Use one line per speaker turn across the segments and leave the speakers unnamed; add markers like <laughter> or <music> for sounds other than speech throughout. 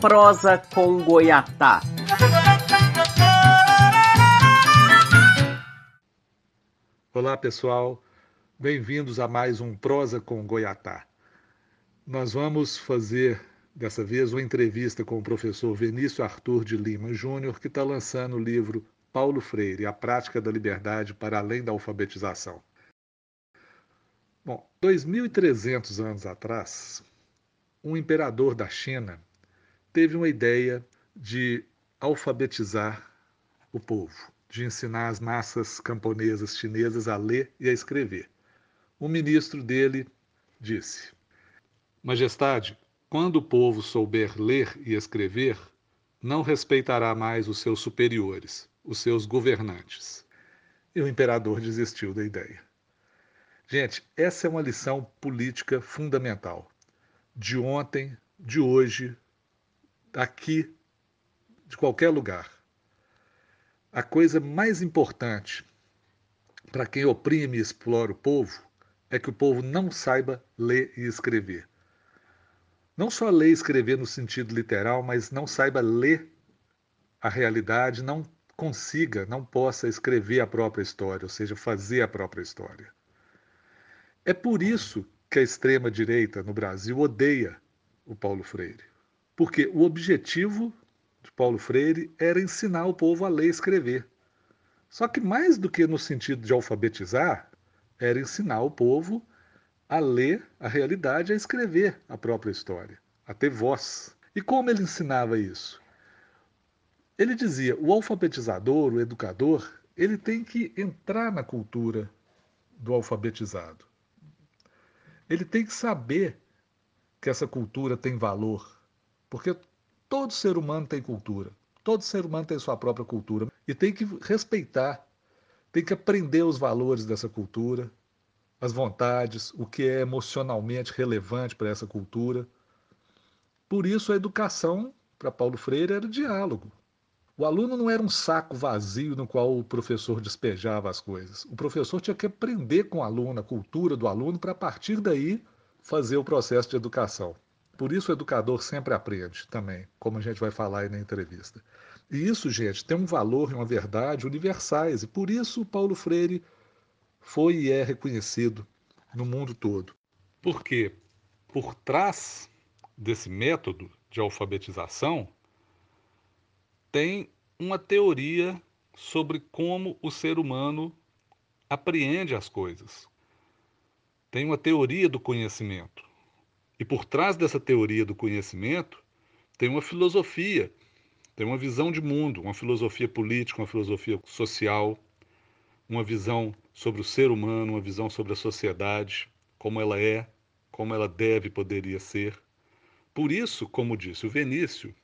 Prosa com Goiatá.
Olá, pessoal. Bem-vindos a mais um Prosa com Goiatá. Nós vamos fazer dessa vez uma entrevista com o professor Vinícius Arthur de Lima Júnior, que está lançando o livro Paulo Freire, A Prática da Liberdade para Além da Alfabetização. Bom, 2.300 anos atrás, um imperador da China teve uma ideia de alfabetizar o povo, de ensinar as massas camponesas chinesas a ler e a escrever. O ministro dele disse: Majestade, quando o povo souber ler e escrever, não respeitará mais os seus superiores, os seus governantes. E o imperador desistiu da ideia. Gente, essa é uma lição política fundamental. De ontem, de hoje, daqui, de qualquer lugar. A coisa mais importante para quem oprime e explora o povo é que o povo não saiba ler e escrever. Não só ler e escrever no sentido literal, mas não saiba ler a realidade, não consiga, não possa escrever a própria história, ou seja, fazer a própria história. É por isso que a extrema-direita no Brasil odeia o Paulo Freire. Porque o objetivo de Paulo Freire era ensinar o povo a ler e escrever. Só que mais do que no sentido de alfabetizar, era ensinar o povo a ler a realidade, a escrever a própria história, a ter voz. E como ele ensinava isso? Ele dizia: o alfabetizador, o educador, ele tem que entrar na cultura do alfabetizado. Ele tem que saber que essa cultura tem valor, porque todo ser humano tem cultura, todo ser humano tem sua própria cultura e tem que respeitar, tem que aprender os valores dessa cultura, as vontades, o que é emocionalmente relevante para essa cultura. Por isso a educação para Paulo Freire era diálogo. O aluno não era um saco vazio no qual o professor despejava as coisas. O professor tinha que aprender com o aluno, a cultura do aluno, para a partir daí fazer o processo de educação. Por isso o educador sempre aprende também, como a gente vai falar aí na entrevista. E isso, gente, tem um valor e uma verdade universais. E por isso Paulo Freire foi e é reconhecido no mundo todo. Porque por trás desse método de alfabetização tem uma teoria sobre como o ser humano apreende as coisas. Tem uma teoria do conhecimento. E por trás dessa teoria do conhecimento tem uma filosofia, tem uma visão de mundo, uma filosofia política, uma filosofia social, uma visão sobre o ser humano, uma visão sobre a sociedade, como ela é, como ela deve poderia ser. Por isso, como disse o Venício,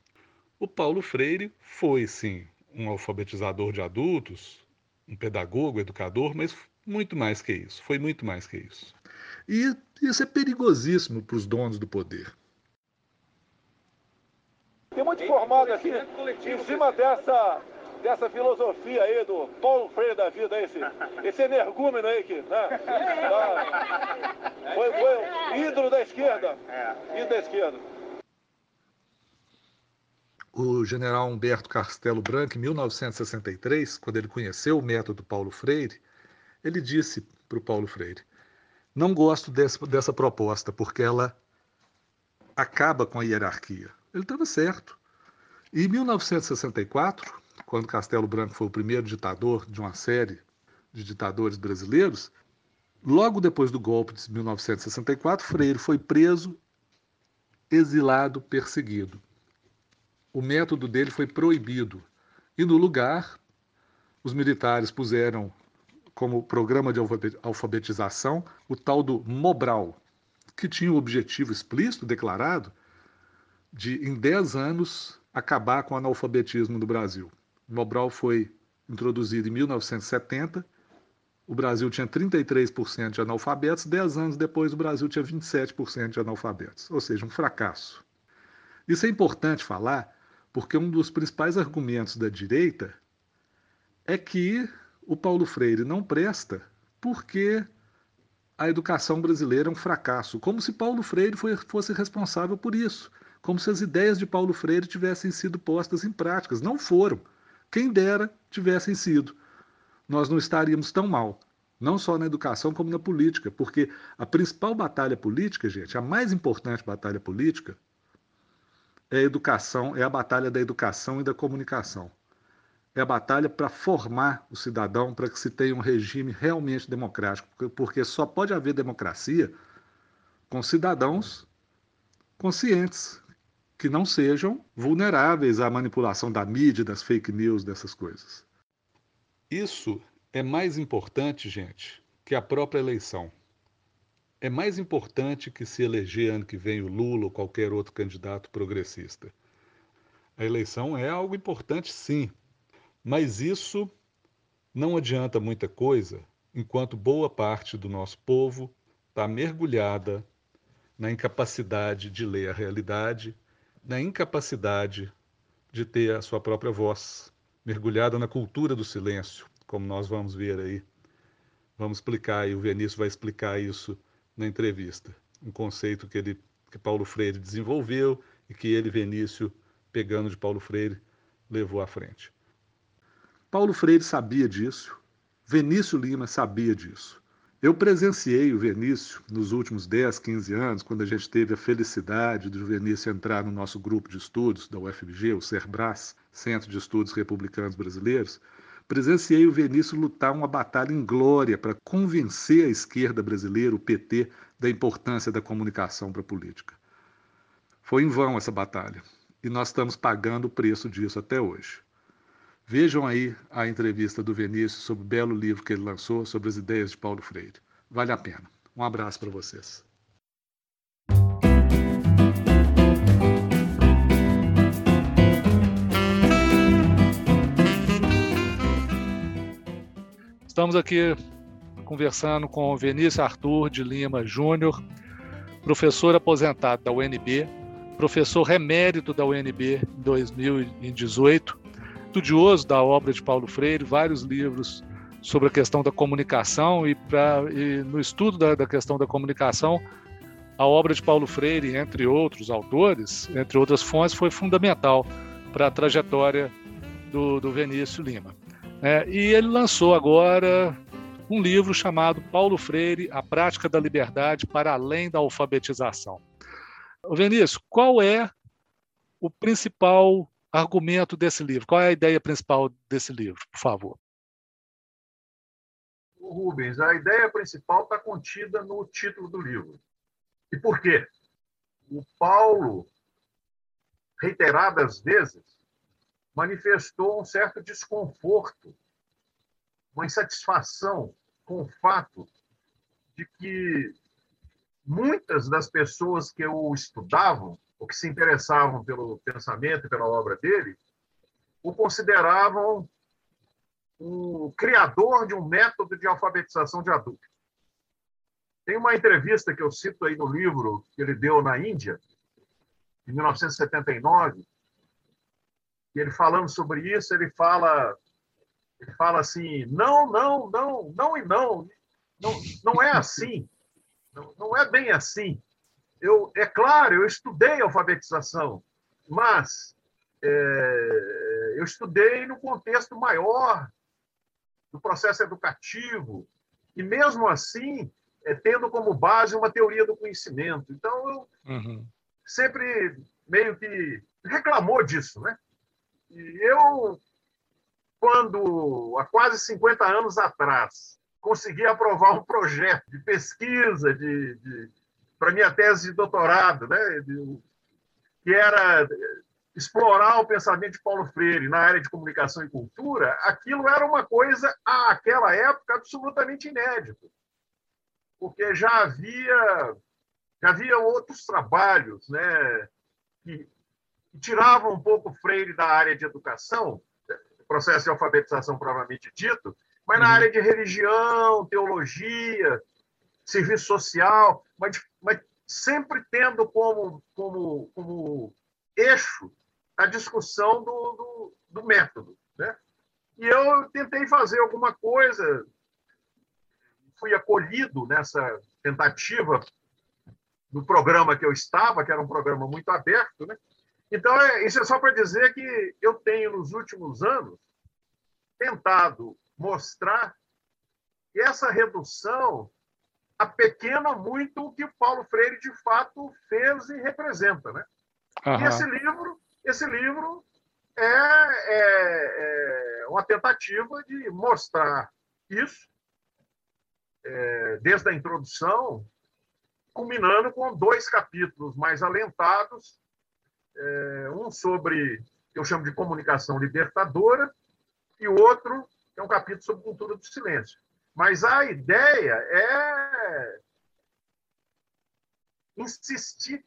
o Paulo Freire foi, sim, um alfabetizador de adultos, um pedagogo, educador, mas muito mais que isso. Foi muito mais que isso. E isso é perigosíssimo para os donos do poder.
Tem muito formado aqui em cima dessa, dessa filosofia aí do Paulo Freire da vida, esse, esse energúmeno aí que né? foi, foi ídolo da esquerda. Ídolo da esquerda
o general Humberto Castelo Branco, em 1963, quando ele conheceu o método Paulo Freire, ele disse para o Paulo Freire: Não gosto dessa, dessa proposta, porque ela acaba com a hierarquia. Ele estava certo. E em 1964, quando Castelo Branco foi o primeiro ditador de uma série de ditadores brasileiros, logo depois do golpe de 1964, Freire foi preso, exilado, perseguido o método dele foi proibido. E no lugar, os militares puseram como programa de alfabetização o tal do Mobral, que tinha o objetivo explícito, declarado, de em 10 anos acabar com o analfabetismo no Brasil. O Mobral foi introduzido em 1970. O Brasil tinha 33% de analfabetos, 10 anos depois o Brasil tinha 27% de analfabetos, ou seja, um fracasso. Isso é importante falar, porque um dos principais argumentos da direita é que o Paulo Freire não presta porque a educação brasileira é um fracasso, como se Paulo Freire fosse responsável por isso, como se as ideias de Paulo Freire tivessem sido postas em práticas. Não foram. Quem dera tivessem sido. Nós não estaríamos tão mal, não só na educação como na política, porque a principal batalha política, gente, a mais importante batalha política, é a educação, é a batalha da educação e da comunicação é a batalha para formar o cidadão para que se tenha um regime realmente democrático, porque só pode haver democracia com cidadãos conscientes, que não sejam vulneráveis à manipulação da mídia, das fake news, dessas coisas. Isso é mais importante, gente, que a própria eleição. É mais importante que se eleger ano que vem o Lula ou qualquer outro candidato progressista. A eleição é algo importante, sim, mas isso não adianta muita coisa enquanto boa parte do nosso povo está mergulhada na incapacidade de ler a realidade, na incapacidade de ter a sua própria voz, mergulhada na cultura do silêncio, como nós vamos ver aí. Vamos explicar, e o Vinícius vai explicar isso na entrevista. Um conceito que, ele, que Paulo Freire desenvolveu e que ele, Vinícius, pegando de Paulo Freire, levou à frente. Paulo Freire sabia disso, Venício Lima sabia disso. Eu presenciei o Venício nos últimos 10, 15 anos, quando a gente teve a felicidade do Venício entrar no nosso grupo de estudos da UFMG, o CERBRAS, Centro de Estudos Republicanos Brasileiros. Presenciei o Venício lutar uma batalha em glória para convencer a esquerda brasileira, o PT, da importância da comunicação para a política. Foi em vão essa batalha e nós estamos pagando o preço disso até hoje. Vejam aí a entrevista do Vinícius sobre o belo livro que ele lançou sobre as ideias de Paulo Freire. Vale a pena. Um abraço para vocês.
Estamos aqui conversando com o Vinícius Arthur de Lima Júnior, professor aposentado da UNB, professor remérito da UNB em 2018 estudioso da obra de Paulo Freire, vários livros sobre a questão da comunicação e, pra, e no estudo da, da, questão da comunicação, a obra de Paulo Freire, entre outros autores, entre outras fontes, foi fundamental para a trajetória do, do Vinícius Lima. É, e ele lançou agora um livro chamado Paulo Freire, A Prática da Liberdade para Além da Alfabetização. Vinícius, qual é o principal argumento desse livro? Qual é a ideia principal desse livro, por favor?
Rubens, a ideia principal está contida no título do livro. E por quê? O Paulo, reiteradas vezes, manifestou um certo desconforto, uma insatisfação com o fato de que muitas das pessoas que o estudavam ou que se interessavam pelo pensamento e pela obra dele, o consideravam o criador de um método de alfabetização de adultos. Tem uma entrevista que eu cito aí no livro que ele deu na Índia, em 1979, e ele falando sobre isso, ele fala, ele fala assim, não, não, não, não e não, não, não é assim, não, não é bem assim eu, é claro, eu estudei alfabetização, mas é, eu estudei no contexto maior do processo educativo, e mesmo assim, é, tendo como base uma teoria do conhecimento. Então, eu uhum. sempre meio que reclamou disso. Né? E eu, quando, há quase 50 anos atrás, consegui aprovar um projeto de pesquisa, de, de para minha tese de doutorado, né, que era explorar o pensamento de Paulo Freire na área de comunicação e cultura, aquilo era uma coisa, àquela época, absolutamente inédito. Porque já havia, já havia outros trabalhos né, que, que tiravam um pouco Freire da área de educação, processo de alfabetização provavelmente dito, mas na uhum. área de religião, teologia, serviço social, mas, mas sempre tendo como, como, como eixo a discussão do, do, do método. Né? E eu tentei fazer alguma coisa, fui acolhido nessa, tentativa do programa que eu estava, que era um programa muito aberto. Né? Então, é, isso é só para dizer que eu tenho, nos últimos anos, tentado mostrar que essa redução apequena muito o que Paulo Freire de fato fez e representa, né? Uhum. E esse livro, esse livro é, é, é, uma tentativa de mostrar isso é, desde a introdução, culminando com dois capítulos mais alentados, é, um sobre que eu chamo de comunicação libertadora e outro que é um capítulo sobre cultura do silêncio. Mas a ideia é insistir.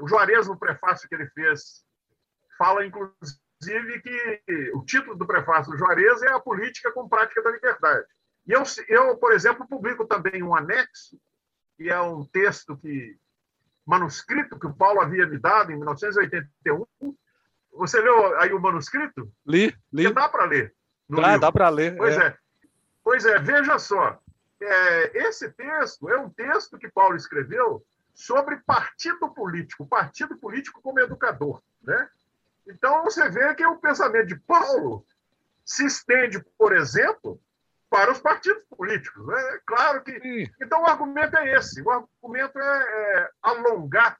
O Juarez, no prefácio que ele fez, fala, inclusive, que o título do prefácio do Juarez é A Política com Prática da Liberdade. E eu, eu, por exemplo, publico também um anexo, que é um texto que manuscrito que o Paulo havia me dado em 1981. Você leu aí o manuscrito?
Li, li.
Porque dá para ler.
Dá, dá para ler.
Pois é. é. Pois é, veja só. É, esse texto é um texto que Paulo escreveu sobre partido político, partido político como educador. Né? Então, você vê que o pensamento de Paulo se estende, por exemplo, para os partidos políticos. É claro que. Sim. Então, o argumento é esse: o argumento é, é alongar,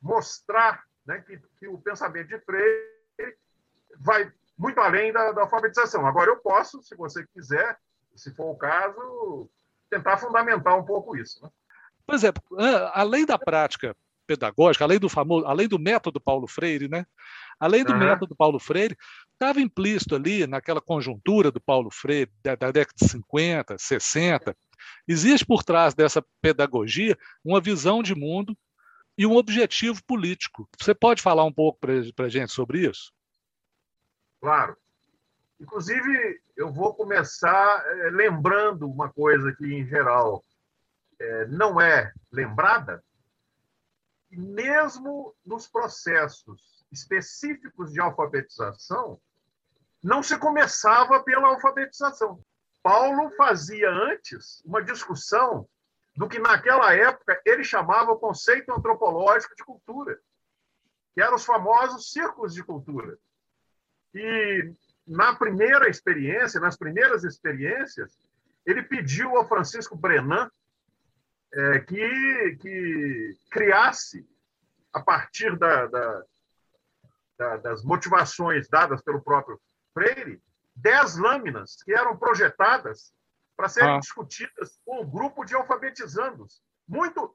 mostrar né, que, que, o pensamento de Freire vai muito além da, da alfabetização. Agora, eu posso, se você quiser, se for o caso, tentar fundamentar um pouco isso. Né?
Por exemplo, além da prática pedagógica, além do famoso, além do método Paulo Freire, né? Além do uhum. método Paulo Freire, estava implícito ali naquela conjuntura do Paulo Freire da, da, década de 50, 60, existe por trás dessa pedagogia uma visão de mundo e um objetivo político. Você pode falar um pouco para a gente sobre isso?
Claro. Inclusive, eu vou começar é, lembrando uma coisa que, em geral, é, não é lembrada, mesmo nos processos específicos de alfabetização, não se começava pela alfabetização. Paulo fazia antes uma discussão do que naquela época ele chamava o conceito antropológico de cultura, que eram os famosos círculos de cultura. E na primeira experiência, nas primeiras experiências, ele pediu ao Francisco Brenan é, que, que criasse, a partir da, da, da, das motivações dadas pelo próprio Freire, dez lâminas que eram projetadas para serem ah. discutidas com o grupo de alfabetizandos. Muito.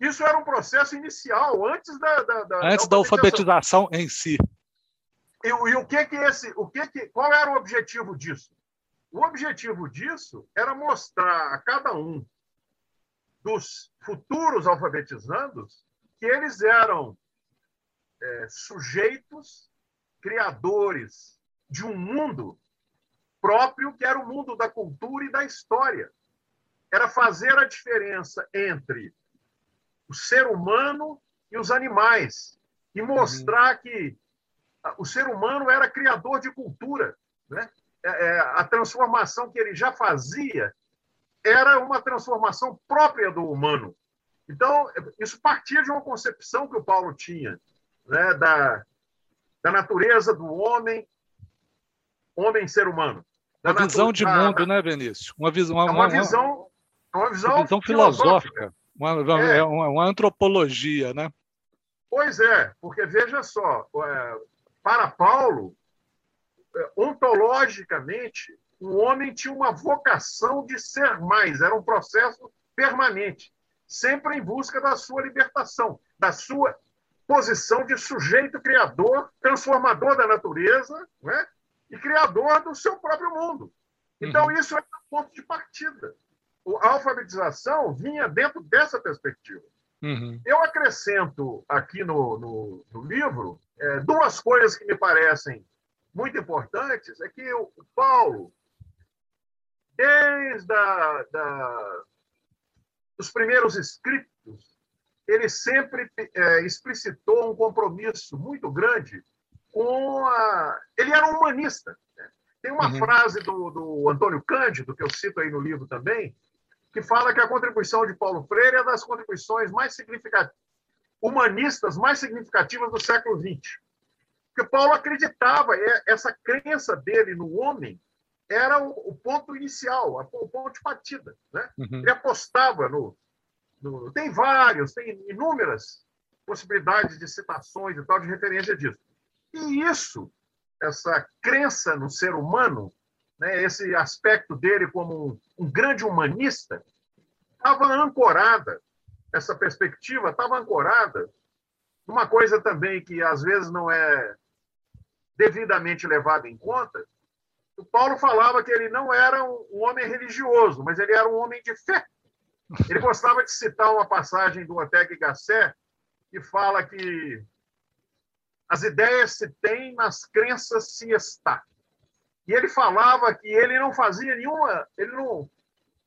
Isso era um processo inicial, antes da, da,
da antes da alfabetização em si.
E, e, o que que esse, o que que, qual era o objetivo disso? O objetivo disso era mostrar a cada um dos futuros alfabetizandos que eles eram é, sujeitos, criadores de um mundo próprio que era o mundo da cultura e da história. Era fazer a diferença entre o ser humano e os animais e mostrar uhum. que o ser humano era criador de cultura. Né? É, é, a transformação que ele já fazia era uma transformação própria do humano. Então, isso partia de uma concepção que o Paulo tinha né? da, da natureza do homem, homem-ser humano.
Uma visão de mundo, né, Benício? Uma visão, uma,
é uma, visão, uma visão,
uma visão filosófica, uma, é. uma, uma antropologia, né?
Pois é, porque veja só, é, para Paulo, é, ontologicamente, o homem tinha uma vocação de ser mais, era um processo permanente, sempre em busca da sua libertação, da sua posição de sujeito criador, transformador da natureza né? E criador do seu próprio mundo. Então, uhum. isso é um ponto de partida. A alfabetização vinha dentro dessa perspectiva. Uhum. Eu acrescento aqui no, no, no livro é, duas coisas que me parecem muito importantes. É que o Paulo, desde a, da, os primeiros escritos, ele sempre é, explicitou um compromisso muito grande Ele era um humanista. Né? Tem uma uhum. frase do, do Antônio Cândido, que eu cito aí no livro também, que fala que a contribuição de Paulo Freire é das contribuições mais significativas, humanistas mais significativas do século XX. Porque Paulo acreditava, essa crença dele no homem era o, ponto inicial, o ponto de partida. Né? Uhum. Ele apostava no, no, Tem vários, tem inúmeras possibilidades de citações e tal, de referência disso. E isso, essa crença no ser humano, né, esse aspecto dele como um, um grande humanista, estava ancorada, essa perspectiva estava ancorada numa coisa também que às vezes não é devidamente levada em conta. O Paulo falava que ele não era um homem religioso, mas ele era um homem de fé. Ele gostava de citar uma passagem do y Gasset que fala que as ideias se têm, nas crenças se está. E ele falava que ele não fazia nenhuma, ele não,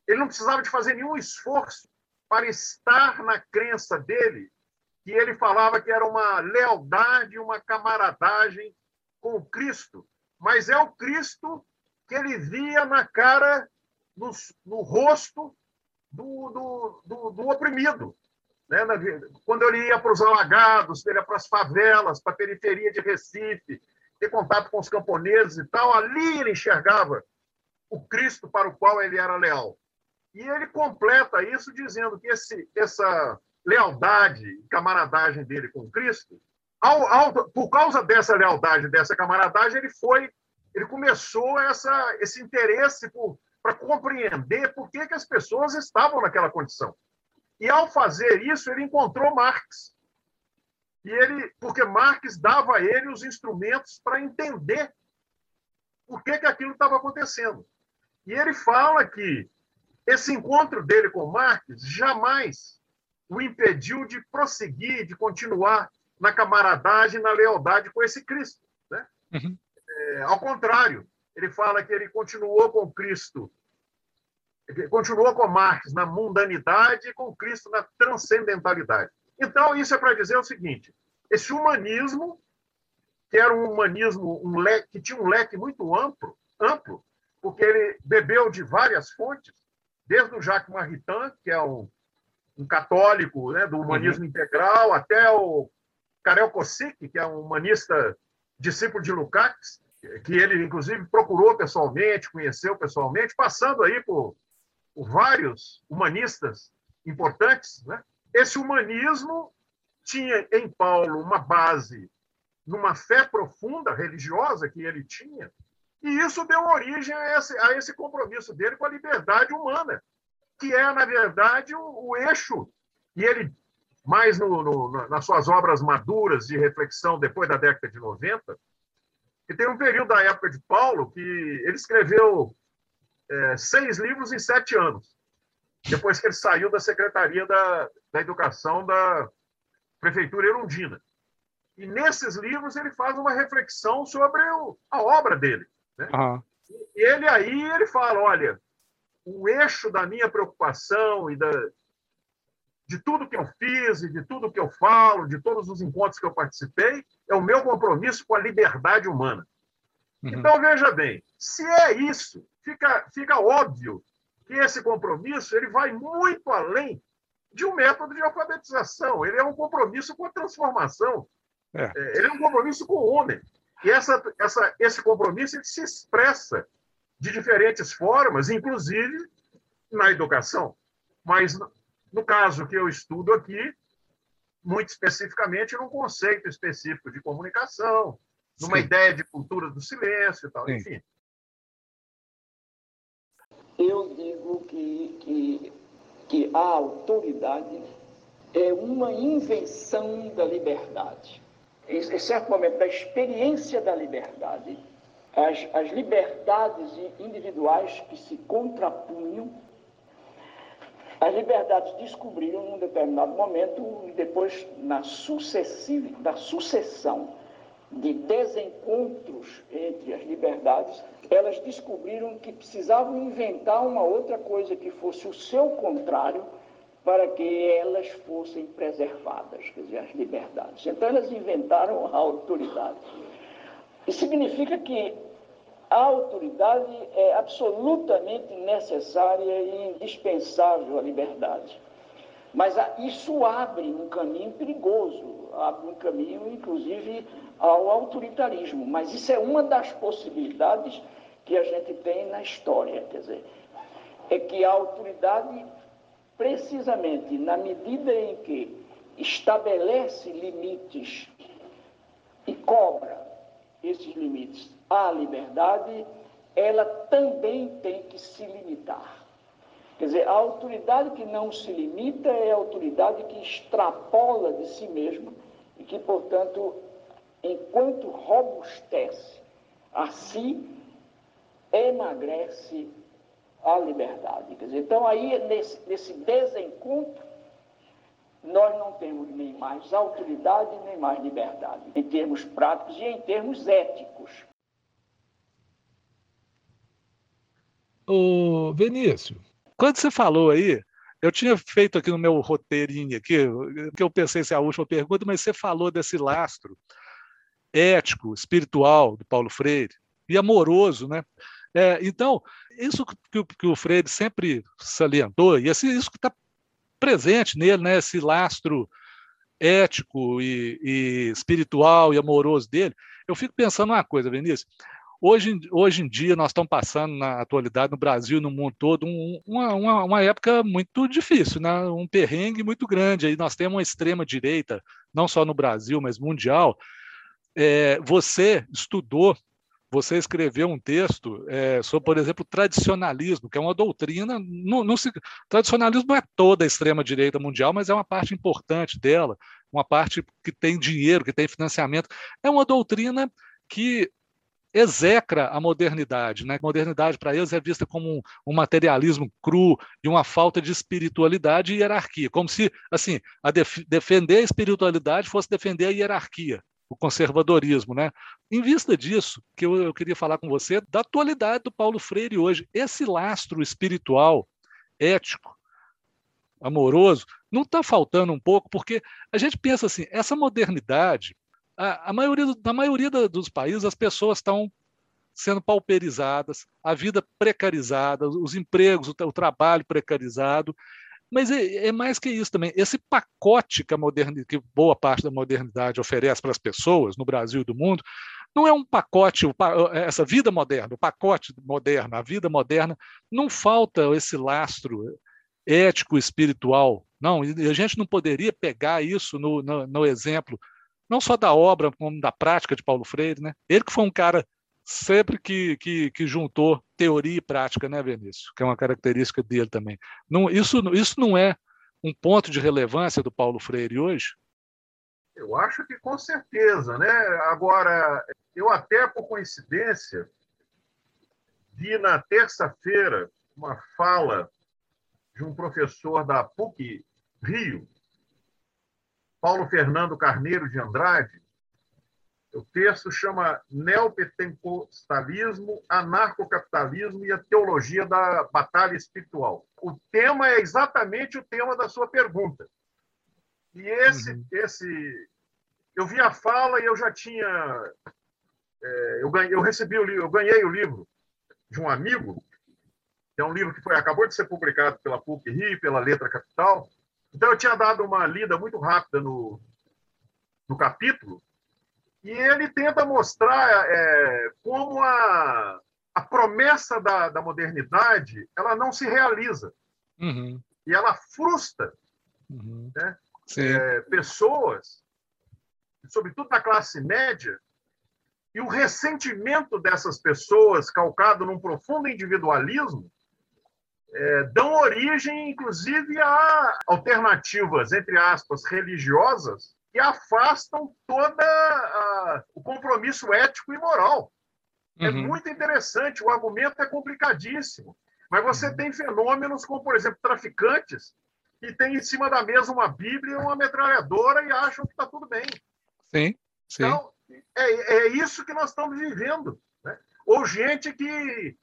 ele não precisava de fazer nenhum esforço para estar na crença dele, que ele falava que era uma lealdade, uma camaradagem com Cristo, mas é o Cristo que ele via na cara, no, no rosto do, do, do, do oprimido. Né? Quando ele ia para os alagados, ele ia para as favelas, para a periferia de Recife, ter contato com os camponeses e tal, ali ele enxergava o Cristo para o qual ele era leal. E ele completa isso dizendo que esse, essa lealdade camaradagem dele com Cristo, ao, ao, por causa dessa lealdade, dessa camaradagem, ele foi, ele começou essa, esse interesse para compreender por que, que as pessoas estavam naquela condição. E ao fazer isso, ele encontrou Marx. E ele, porque Marx dava a ele os instrumentos para entender por que, que aquilo estava acontecendo. E ele fala que esse encontro dele com Marx jamais o impediu de prosseguir, de continuar na camaradagem, na lealdade com esse Cristo. Né? Uhum. É, ao contrário, ele fala que ele continuou com Cristo continuou com Marx na mundanidade e com Cristo na transcendentalidade. Então, isso é para dizer o seguinte: esse humanismo, que era um humanismo um leque, que tinha um leque muito amplo, amplo, porque ele bebeu de várias fontes, desde o Jacques Maritain, que é um, um católico né, do humanismo uhum. integral, até o Karel Kosick, que é um humanista discípulo de Lukács, que ele, inclusive, procurou pessoalmente, conheceu pessoalmente, passando aí por vários humanistas importantes, né? esse humanismo tinha em Paulo uma base numa fé profunda religiosa que ele tinha, e isso deu origem a esse, a esse compromisso dele com a liberdade humana, que é, na verdade, o, o eixo. E ele, mais no, no, nas suas obras maduras de reflexão depois da década de 90, e tem um período da época de Paulo que ele escreveu é, seis livros em sete anos, depois que ele saiu da Secretaria da, da Educação da Prefeitura Erundina. E nesses livros ele faz uma reflexão sobre o, a obra dele. Né? Uhum. E ele aí ele fala, olha, o eixo da minha preocupação e da, de tudo que eu fiz e de tudo que eu falo, de todos os encontros que eu participei, é o meu compromisso com a liberdade humana. Uhum. Então, veja bem, se é isso, fica, fica óbvio que esse compromisso ele vai muito além de um método de alfabetização. Ele é um compromisso com a transformação. É. é ele é um compromisso com o homem. E essa, essa, esse compromisso ele se expressa de diferentes formas, inclusive na educação. Mas, no caso que eu estudo aqui, muito especificamente num conceito específico de comunicação, numa Sim. ideia de cultura do silêncio e tal, Sim. enfim.
Eu digo que, que, que a autoridade é uma invenção da liberdade. Em, certo momento da experiência da liberdade, as, as liberdades individuais que se contrapunham, as liberdades descobriram num determinado momento, e depois na, sucessiva, na sucessão de desencontros entre as liberdades, elas descobriram que precisavam inventar uma outra coisa que fosse o seu contrário para que elas fossem preservadas, quer dizer, as liberdades. Então elas inventaram a autoridade. Isso significa que a autoridade é absolutamente necessária e indispensável à liberdade. Mas isso abre um caminho perigoso, abre um caminho, inclusive, ao autoritarismo. Mas isso é uma das possibilidades que a gente tem na história. Quer dizer, é que a autoridade, precisamente na medida em que estabelece limites e cobra esses limites à liberdade, ela também tem que se limitar. Quer dizer, a autoridade que não se limita é a autoridade que extrapola de si mesma e que, portanto, enquanto robustece a si, emagrece a liberdade. Quer dizer, então, aí, nesse, nesse desencontro, nós não temos nem mais autoridade, nem mais liberdade, em termos práticos e em termos éticos.
Ô, Vinícius, quando você falou aí, eu tinha feito aqui no meu roteirinho aqui, que eu pensei se é a última pergunta, mas você falou desse lastro ético, espiritual do Paulo Freire e amoroso, né? É, então, isso que, que, o Freire sempre salientou, e assim, isso que está presente nele, né? Esse lastro ético e, e espiritual e amoroso dele, eu fico pensando uma coisa, Vinícius, Hoje, hoje em dia, nós estamos passando, na atualidade, no Brasil, no mundo todo, um, uma, uma, uma, época muito difícil, né? um perrengue muito grande. Aí nós temos uma extrema-direita, não só no Brasil, mas mundial. É, você estudou, você escreveu um texto é, sobre, por exemplo, tradicionalismo, que é uma doutrina. Não, não se, tradicionalismo não é toda a extrema-direita mundial, mas é uma parte importante dela, uma parte que tem dinheiro, que tem financiamento. É uma doutrina que execra a modernidade. Né? Modernidade, para eles, é vista como um, um, materialismo cru e uma falta de espiritualidade e hierarquia, como se assim a def defender a espiritualidade fosse defender a hierarquia, o conservadorismo. Né? Em vista disso, que eu, eu queria falar com você da atualidade do Paulo Freire hoje, esse lastro espiritual, ético, amoroso, não está faltando um pouco, porque a gente pensa assim, essa modernidade a, maioria, na maioria dos países, as pessoas estão sendo pauperizadas, a vida precarizada, os empregos, o, trabalho precarizado. Mas é, é, mais que isso também. Esse pacote que, a modernidade, que boa parte da modernidade oferece para as pessoas no Brasil e do mundo, não é um pacote, essa vida moderna, o pacote moderno, a vida moderna, não falta esse lastro ético, espiritual. Não, e a gente não poderia pegar isso no, no, no exemplo não só da obra, como da prática de Paulo Freire, né? Ele que foi um cara sempre que, que, que juntou teoria e prática, né, Vinícius? Que é uma característica dele também. Não, isso, isso não é um ponto de relevância do Paulo Freire hoje?
Eu acho que com certeza, né? Agora, eu até por coincidência vi na terça-feira uma fala de um professor da PUC Rio, Paulo Fernando Carneiro de Andrade. O texto chama Neopentecostalismo, Anarcocapitalismo e a Teologia da Batalha Espiritual. O tema é exatamente o tema da sua pergunta. E esse, uhum. esse eu vi a fala e eu já tinha. É, eu, ganhei, eu recebi o livro, eu ganhei o livro de um amigo, que é um livro que foi, acabou de ser publicado pela PUC Rio, pela Letra Capital, então, eu tinha dado uma lida muito rápida no, no capítulo, e ele tenta mostrar é, como a, a promessa da, da modernidade ela não se realiza. Uhum. E ela frustra uhum. né? é, pessoas, sobretudo da classe média, e o ressentimento dessas pessoas, calcado num profundo individualismo, é, dão origem, inclusive, a alternativas, entre aspas, religiosas, que afastam todo o compromisso ético e moral. É uhum. É muito interessante, o argumento é complicadíssimo. Mas você uhum. tem fenômenos como, por exemplo, traficantes que têm em cima da mesa uma Bíblia e uma metralhadora e acham que está tudo bem.
Sim, sim.
Então, é, é isso que nós estamos vivendo. Né? Ou gente que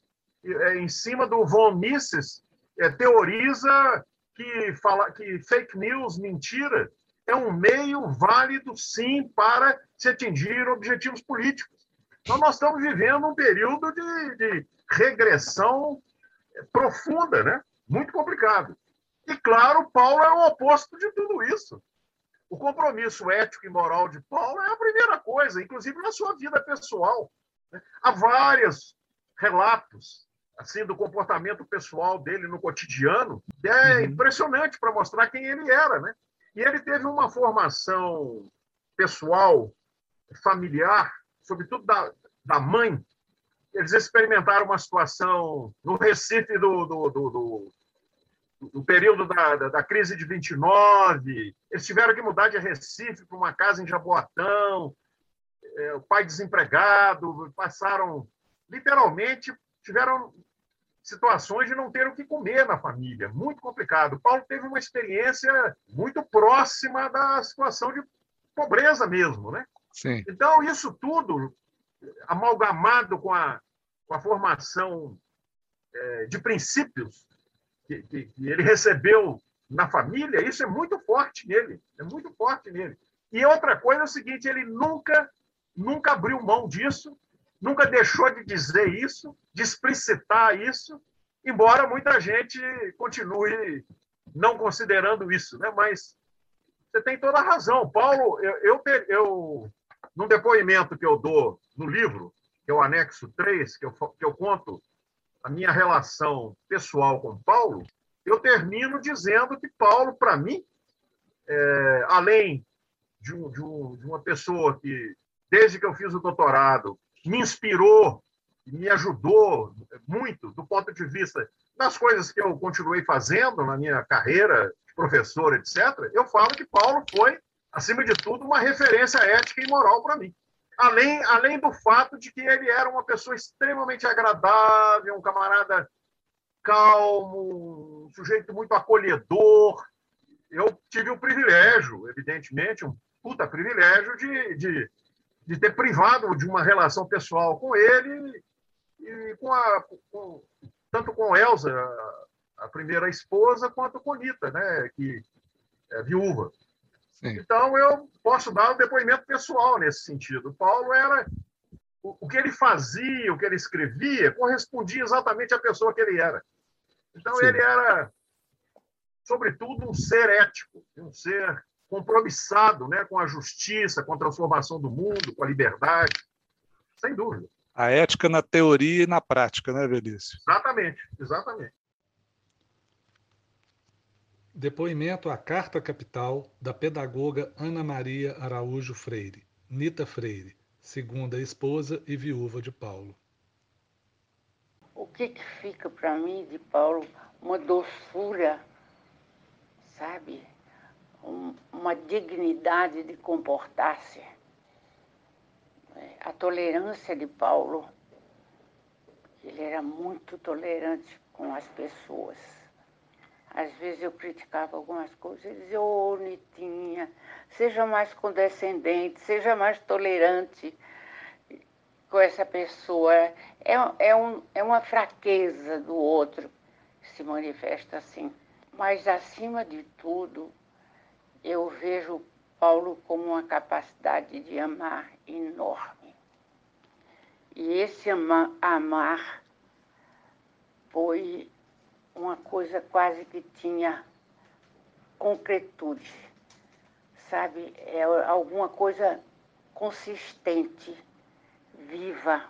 em cima do von Mises, é, teoriza que, fala, que fake news, mentira, é um meio válido, sim, para se atingir objetivos políticos. Então, nós estamos vivendo um período de, de regressão profunda, né? muito complicado. E, claro, Paulo é o oposto de tudo isso. O compromisso ético e moral de Paulo é a primeira coisa, inclusive na sua vida pessoal. Né? Há vários relatos assim do comportamento pessoal dele no cotidiano. É uhum. impressionante para mostrar quem ele era, né? E ele teve uma formação pessoal, familiar, sobretudo da, da mãe. Eles experimentaram uma situação no Recife do, do, do, do no período da, da, da, crise de 29, eles tiveram que mudar de Recife para uma casa em Jaboatão, é, o pai desempregado, passaram, literalmente, tiveram situações de não ter o que comer na família, muito complicado. Paulo teve uma experiência muito próxima da situação de pobreza mesmo, né?
Sim.
Então, isso tudo, amalgamado com a, com a formação é, de princípios que, que, que ele recebeu na família, isso é muito forte nele, é muito forte nele. E outra coisa é o seguinte, ele nunca, nunca abriu mão disso, nunca deixou de dizer isso, de explicitar isso, embora muita gente continue não considerando isso, né? Mas você tem toda a razão. Paulo, eu, eu, eu num depoimento que eu dou no livro, que é o anexo 3, que eu, que eu conto a minha relação pessoal com Paulo, eu termino dizendo que Paulo, para mim, é, além de, um, de, um, de, uma pessoa que, desde que eu fiz o doutorado, me inspirou, me ajudou muito do ponto de vista das coisas que eu continuei fazendo na minha carreira de professor, etc., eu falo que Paulo foi, acima de tudo, uma referência ética e moral para mim. Além, além do fato de que ele era uma pessoa extremamente agradável, um camarada calmo, um sujeito muito acolhedor. Eu tive o privilégio, evidentemente, um puta privilégio de, de, de ter privado de uma relação pessoal com ele e com a, com, tanto com Elsa, a primeira esposa, quanto com Nita, né, que é viúva. Sim. Então, eu posso dar um depoimento pessoal nesse sentido. O Paulo era. O, que ele fazia, o que ele escrevia, correspondia exatamente à pessoa que ele era. Então, Sim. ele era, sobretudo, um ser ético, um ser compromissado né, com a justiça, com a transformação do mundo, com a liberdade. Sem dúvida.
A ética na teoria e na prática, né, Velício?
Exatamente, exatamente.
Depoimento à Carta Capital da pedagoga Ana Maria Araújo Freire, Nita Freire, segunda esposa e viúva de Paulo.
O que, que fica para mim de Paulo? Uma doçura, sabe? Um, uma dignidade de comportar-se. A tolerância de Paulo. Ele era muito tolerante com as pessoas às vezes eu criticava algumas coisas, ele dizia, ô oh, Nitinha, seja mais condescendente, seja mais tolerante com essa pessoa. É, é, um, é uma fraqueza do outro que se manifesta assim. Mas, acima de tudo, eu vejo Paulo como uma capacidade de amar enorme. E esse ama, amar foi uma coisa quase que tinha concretude, sabe? É alguma coisa consistente, viva.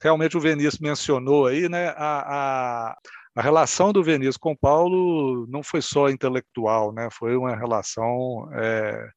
Realmente o Vinícius mencionou aí, né? A, a, a relação do Vinícius com Paulo não foi só intelectual, né? Foi uma relação é,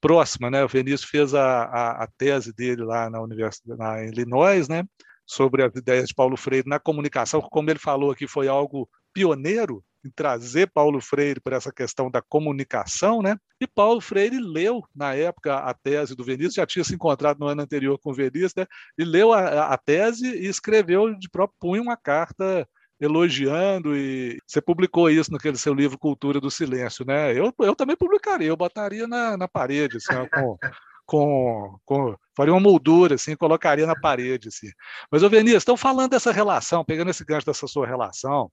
próxima, né? O Vinícius fez a, a, a, tese dele lá na Universidade, na Illinois, né? sobre as ideias de Paulo Freire na comunicação, como ele falou aqui, foi algo pioneiro em trazer Paulo Freire para essa questão da comunicação, né? E Paulo Freire leu, na época, a tese do Vinícius, já tinha se encontrado no ano anterior com o Vinícius, né? E leu a, a tese e escreveu de próprio punho uma carta elogiando e você publicou isso naquele seu livro Cultura do Silêncio, né? Eu, eu também publicaria, eu botaria na, na parede, assim, com, com, com faria uma moldura, assim, colocaria na parede, assim. Mas, ô Vinícius, estão falando dessa relação, pegando esse gancho dessa sua relação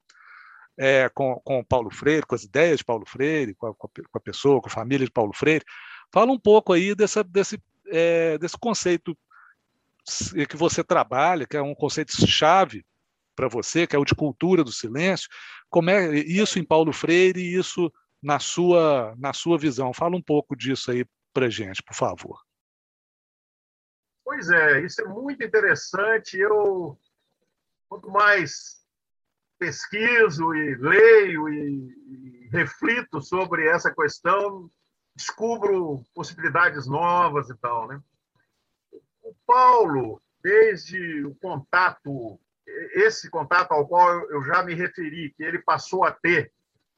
é, com, com Paulo Freire, com as ideias de Paulo Freire, com a, com a, pessoa, com a família de Paulo Freire. Fala um pouco aí dessa, desse, é, desse conceito que você trabalha, que é um conceito chave para você, que é o de cultura do silêncio. Como é isso em Paulo Freire e isso na sua na sua visão? Fala um pouco disso aí para gente, por favor.
Pois é, isso é muito interessante. Eu quanto mais pesquiso e leio e, e reflito sobre essa questão, descubro possibilidades novas e tal, né? O Paulo, desde o contato, esse contato ao qual eu já me referi, que ele passou a ter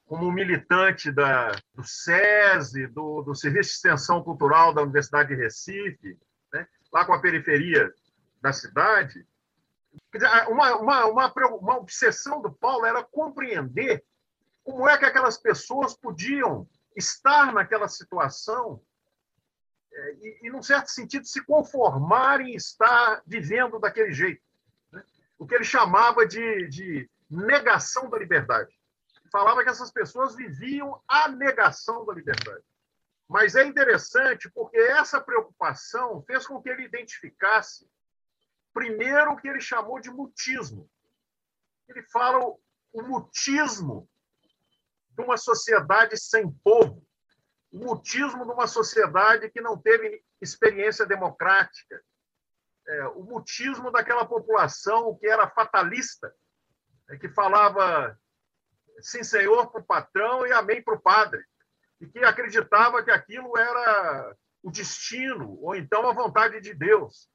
como militante da, do SESI, do, do Serviço de Extensão Cultural da Universidade de Recife, né? lá com a periferia da cidade, uma, uma, uma, uma obsessão do Paulo era compreender como é que aquelas pessoas podiam estar naquela situação é, e, e, num certo sentido, se conformar em estar vivendo daquele jeito. O que ele chamava de, de negação da liberdade. Falava que essas pessoas viviam a negação da liberdade. Mas é interessante porque essa preocupação fez com que ele identificasse, primeiro, o que ele chamou de mutismo. Ele fala o mutismo de uma sociedade sem povo, o mutismo de uma sociedade que não teve experiência democrática, é, o mutismo daquela população que era fatalista, é, que falava sim, senhor, para o patrão e amém para o padre, e que acreditava que aquilo era o destino, ou então a vontade de Deus.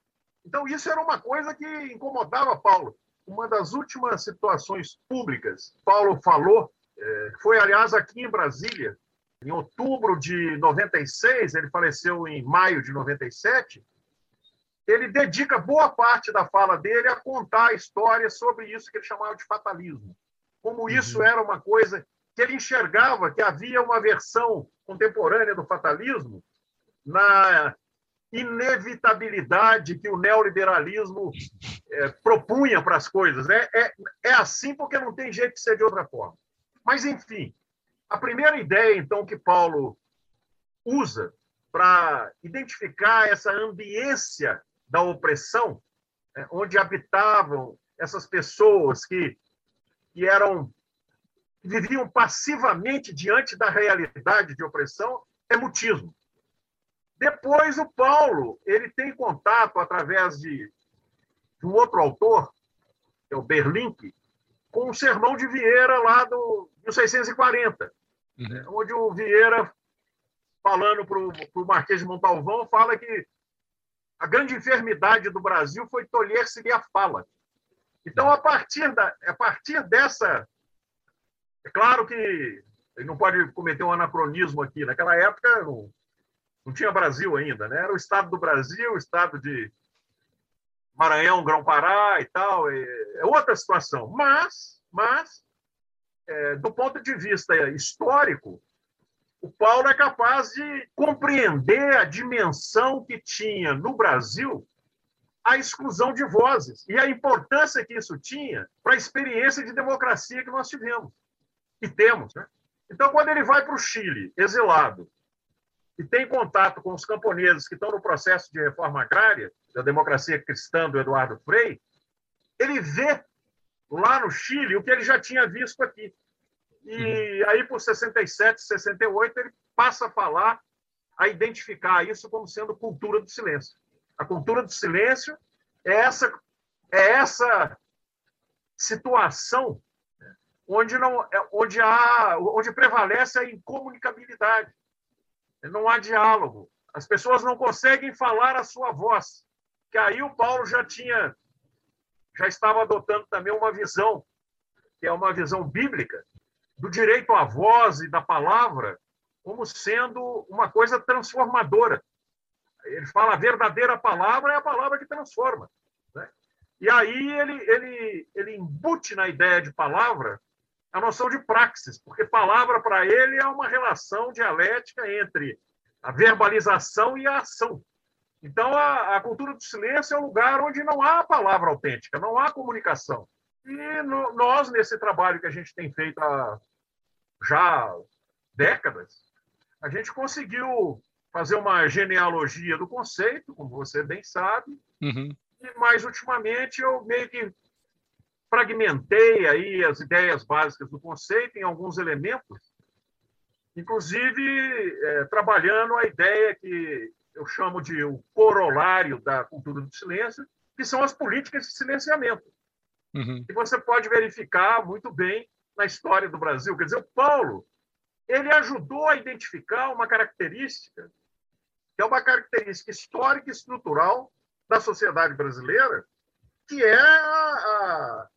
Então, isso era uma coisa que incomodava Paulo. Uma das últimas situações públicas, Paulo falou é, foi, aliás, aqui em Brasília, em outubro de 96, ele faleceu em maio de 97. Ele dedica boa parte da fala dele a contar a história sobre isso que ele chamava de fatalismo. Como uhum. isso era uma coisa que ele enxergava que havia uma versão contemporânea do fatalismo na inevitabilidade que o neoliberalismo é, propunha para as coisas. É, é, é assim porque não tem jeito de ser de outra forma. Mas, enfim, a primeira ideia, então, que Paulo usa para identificar essa ambiência da opressão, né, onde habitavam essas pessoas que, que eram que viviam passivamente diante da realidade de opressão, é mutismo. Depois, o Paulo ele tem contato através de, de um outro autor, que é o Berlink, com o sermão de Vieira lá do 1640, uhum. Onde o Vieira, falando para o Marquês de Montalvão, fala que a grande enfermidade do Brasil foi tolher-se-lhe a fala. Então, a partir, da, a partir dessa. É claro que ele não pode cometer um anacronismo aqui. Naquela época, não, não tinha Brasil ainda, né? era o Estado do Brasil, o Estado de Maranhão, Grão-Pará e tal. É, outra situação. Mas, mas é, do ponto de vista histórico, o Paulo é capaz de compreender a dimensão que tinha no Brasil a exclusão de vozes e a importância que isso tinha para a experiência de democracia que nós tivemos e temos. Né? Então, quando ele vai para o Chile, exilado, e tem contato com os camponeses que estão no processo de reforma agrária, da democracia cristã do Eduardo Frei, ele vê lá no Chile o que ele já tinha visto aqui. E aí, por 67, 68, ele passa a falar, a identificar isso como sendo cultura do silêncio. A cultura do silêncio é essa, é essa situação onde, não, é, onde, há, onde prevalece a incomunicabilidade. Não há diálogo. As pessoas não conseguem falar a sua voz. Que aí o Paulo já tinha já estava adotando também uma visão, que é uma visão bíblica, do direito à voz e da palavra como sendo uma coisa transformadora. Ele fala a verdadeira palavra é a palavra que transforma. Né? E aí ele, ele, ele embute na ideia de palavra a noção de praxis, porque palavra para ele é uma relação dialética entre a verbalização e a ação. Então, a, a, cultura do silêncio é um lugar onde não há palavra autêntica, não há comunicação. E no, nós, nesse trabalho que a gente tem feito há já décadas, a gente conseguiu fazer uma genealogia do conceito, como você bem sabe,
Uhum.
e mais ultimamente eu meio que fragmentei aí as ideias básicas do conceito em alguns elementos, inclusive é, trabalhando a ideia que eu chamo de o corolário da cultura do silêncio, que são as políticas de silenciamento.
Uhum.
E você pode verificar muito bem na história do Brasil. Quer dizer, o Paulo ele ajudou a identificar uma característica, que é uma característica histórica e estrutural da sociedade brasileira, que é a,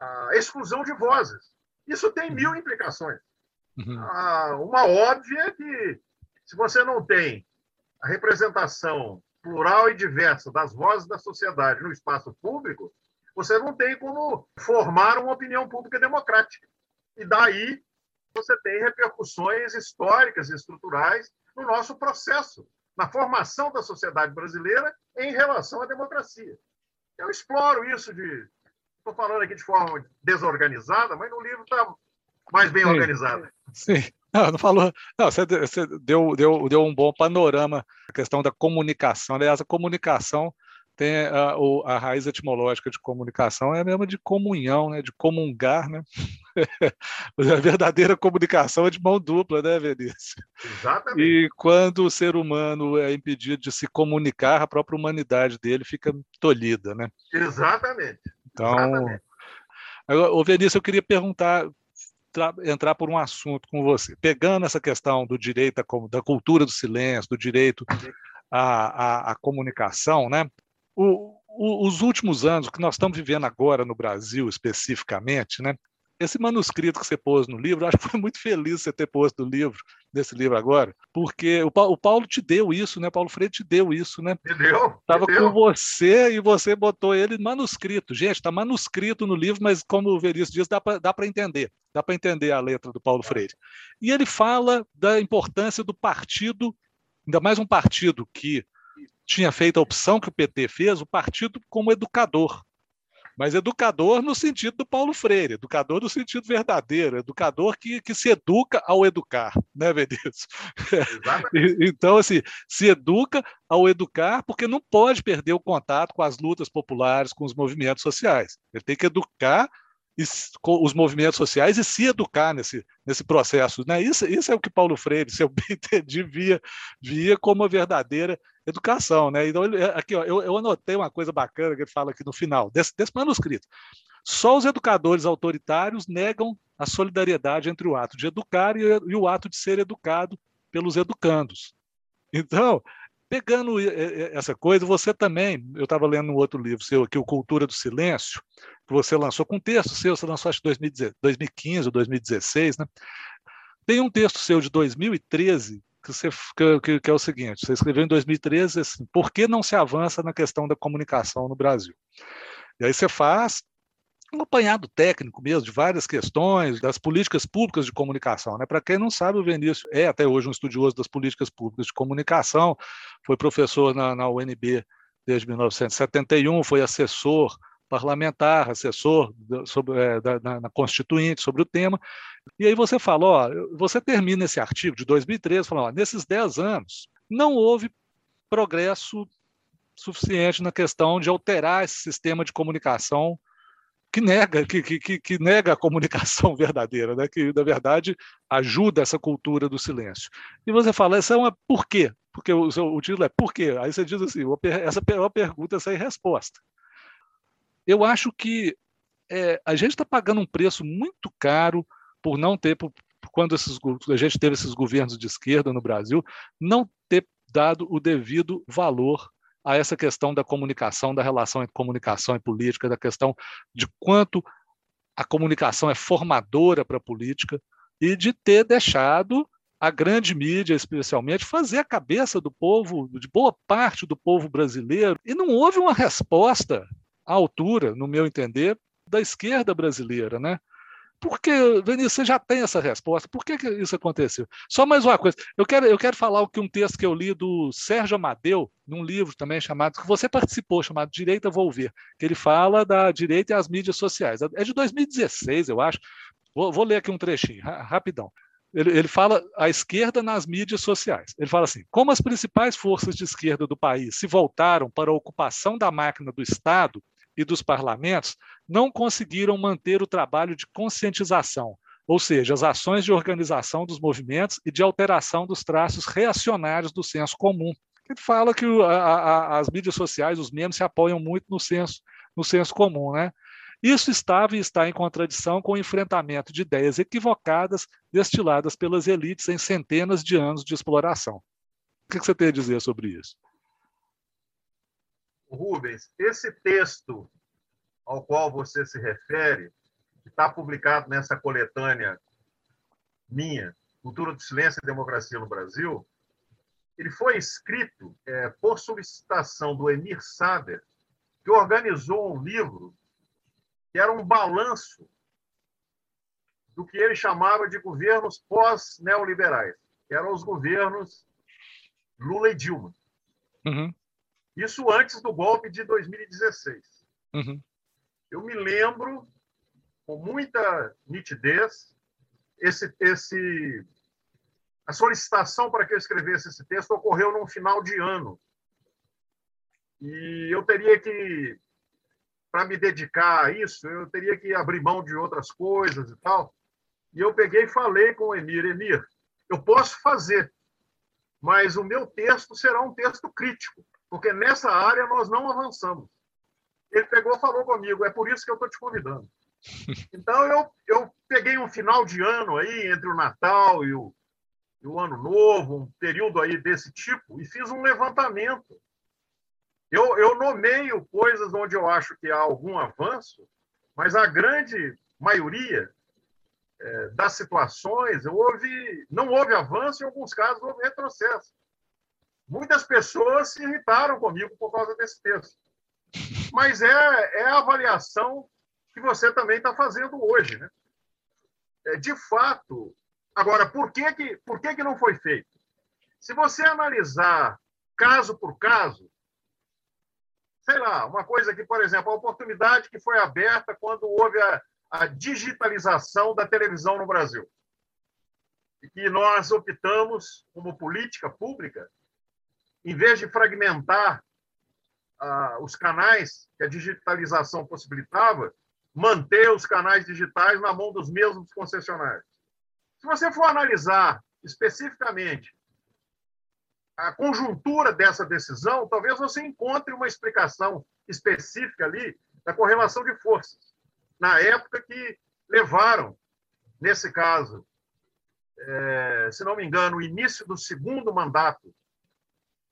a, a exclusão de vozes. Isso tem mil implicações.
Uhum.
Ah, uma óbvia é que, se você não tem a representação plural e diversa das vozes da sociedade no espaço público, você não tem como formar uma opinião pública democrática. E daí você tem repercussões históricas e estruturais no nosso processo, na formação da sociedade brasileira em relação à democracia. Eu exploro isso de. Estou falando aqui de forma desorganizada, mas no livro está mais bem
Sim.
organizado.
Sim. Não, não falou. Não, você deu, deu, deu um bom panorama a questão da comunicação. Aliás, a comunicação tem a, a raiz etimológica de comunicação é a mesma de comunhão, né? de comungar, né? <laughs> a verdadeira comunicação é de mão dupla, né, Vinícius?
Exatamente.
E quando o ser humano é impedido de se comunicar, a própria humanidade dele fica tolhida, né?
Exatamente.
Então,
Exatamente.
Agora, ô Vinícius, eu queria perguntar, tra- entrar por um assunto com você. Pegando essa questão do direito, à da cultura do silêncio, do direito à, à, à comunicação, né? O- o- os últimos anos, o que nós estamos vivendo agora no Brasil especificamente, né? Esse manuscrito que você pôs no livro, acho que foi muito feliz você ter posto no livro, nesse livro agora, porque o, o Paulo te deu isso, né? Paulo Freire te deu isso, né?
Entendeu?
Estava com você e você botou ele manuscrito. Gente, está manuscrito no livro, mas como o Veríssimo diz, dá para entender. Dá para entender a letra do Paulo Freire. E ele fala da importância do partido, ainda mais um partido que tinha feito a opção que o PT fez, o partido como educador. Mas educador no sentido do Paulo Freire, educador no sentido verdadeiro, educador que, que se educa ao educar, né. E- <laughs> Então, assim, se educa ao educar, porque não pode perder o contato com as lutas populares, com os movimentos sociais. Ele tem que educar e os movimentos sociais e se educar nesse, nesse processo. Né? Isso, isso é o que Paulo Freire, se eu bem <laughs> entendi, via, via como a verdadeira educação. Né? Então, ele- aqui, ó, eu, eu anotei uma coisa bacana que ele fala aqui no final, desse, desse manuscrito. Só os educadores autoritários negam a solidariedade entre o ato de educar e, e o ato de ser educado pelos educandos. Então, pegando e- e- essa coisa, você também, eu estava lendo um outro livro seu aqui, o Cultura do Silêncio, que você lançou com um texto seu, você lançou acho que 2010 2015 ou 2016, né? Tem um texto seu de 2013 que, você, que- que é o seguinte, você escreveu em 2013 assim, por que não se avança na questão da comunicação no Brasil? E aí você faz um apanhado técnico mesmo de várias questões das políticas públicas de comunicação. Né? Para quem não sabe, o Vinícius é até hoje um estudioso das políticas públicas de comunicação, foi professor na, na UNB desde 1971, foi assessor parlamentar, assessor sobre, é, da- na, na Constituinte sobre o tema. E aí você fala, ó, você termina esse artigo de 2013 falando, nesses 10 anos não houve progresso suficiente na questão de alterar esse sistema de comunicação que nega, que, que, que- nega a comunicação <laughs> verdadeira, né? que, na verdade, ajuda essa cultura do silêncio. E você fala, essa é uma por quê? Porque o, o título é por quê? Aí você diz assim, essa é uma pergunta sem resposta. Eu acho que é, a gente está pagando um preço muito caro por não ter, por- quando esses, a gente teve esses governos de esquerda no Brasil, não ter dado o devido valor a essa questão da comunicação, da relação entre comunicação e política, da questão de quanto a comunicação é formadora para a política e de ter deixado a grande mídia, especialmente, fazer a cabeça do povo, de boa parte do povo brasileiro, e não houve uma resposta à altura, no meu entender, da esquerda brasileira, né? Porque, Vinícius, você já tem essa resposta. Por que, que isso aconteceu? Só mais uma coisa. Eu quero, eu quero falar o que um texto que eu li do Sérgio Amadeu, num livro também chamado, que você participou, chamado Direita Vou Ver, que ele fala da direita e as mídias sociais. É de 2016, eu acho. Vou, vou ler aqui um trechinho, ra- rapidão. ele, ele fala a esquerda nas mídias sociais. Ele fala assim: como as principais forças de esquerda do país se voltaram para a ocupação da máquina do Estado e dos parlamentos, não conseguiram manter o trabalho de conscientização, ou seja, as ações de organização dos movimentos e de alteração dos traços reacionários do senso comum. Ele fala que a, a, as mídias sociais, os memes, se apoiam muito no senso, no senso comum, né? Isso estava e está em contradição com o enfrentamento de ideias equivocadas destiladas pelas elites em centenas de anos de exploração. O que você tem a dizer sobre isso?
Rubens, esse texto ao qual você se refere, que está publicado nessa coletânea minha, Cultura do Silêncio e Democracia no Brasil, ele foi escrito é, por solicitação do Emir Sader, que organizou um livro que era um balanço do que ele chamava de governos pós-neoliberais, que eram os governos Lula e Dilma. Uhum. Isso antes do golpe de 2016. Uhum. Eu me lembro com muita nitidez esse, esse a solicitação para que eu escrevesse esse texto ocorreu num final de ano. E eu teria que para me dedicar a isso, eu teria que abrir mão de outras coisas e tal. E eu peguei e falei com o Emir: Emir, eu posso fazer, mas o meu texto será um texto crítico, porque nessa área nós não avançamos. Ele pegou e falou comigo: é por isso que eu estou te convidando. <laughs> Então eu, eu peguei um final de ano aí, entre o Natal e o, e o Ano Novo, um período aí desse tipo, e fiz um levantamento eu, eu nomeio coisas onde eu acho que há algum avanço, mas a grande maioria é, das situações houve, não houve avanço, em alguns casos houve retrocesso. Muitas pessoas se irritaram comigo por causa desse texto. Mas é, é a avaliação que você também está fazendo hoje. Né? É, de fato, agora, por, que, que, por que, que não foi feito? Se você analisar caso por caso, sei lá, uma coisa que, por exemplo, a oportunidade que foi aberta quando houve a, a digitalização da televisão no Brasil. E que nós optamos, como política pública, em vez de fragmentar ah, os canais que a digitalização possibilitava, manter os canais digitais na mão dos mesmos concessionários. Se você for analisar especificamente a conjuntura dessa decisão, talvez você encontre uma explicação específica ali da correlação de forças, na época que levaram, nesse caso, é, se não me engano, o início do segundo mandato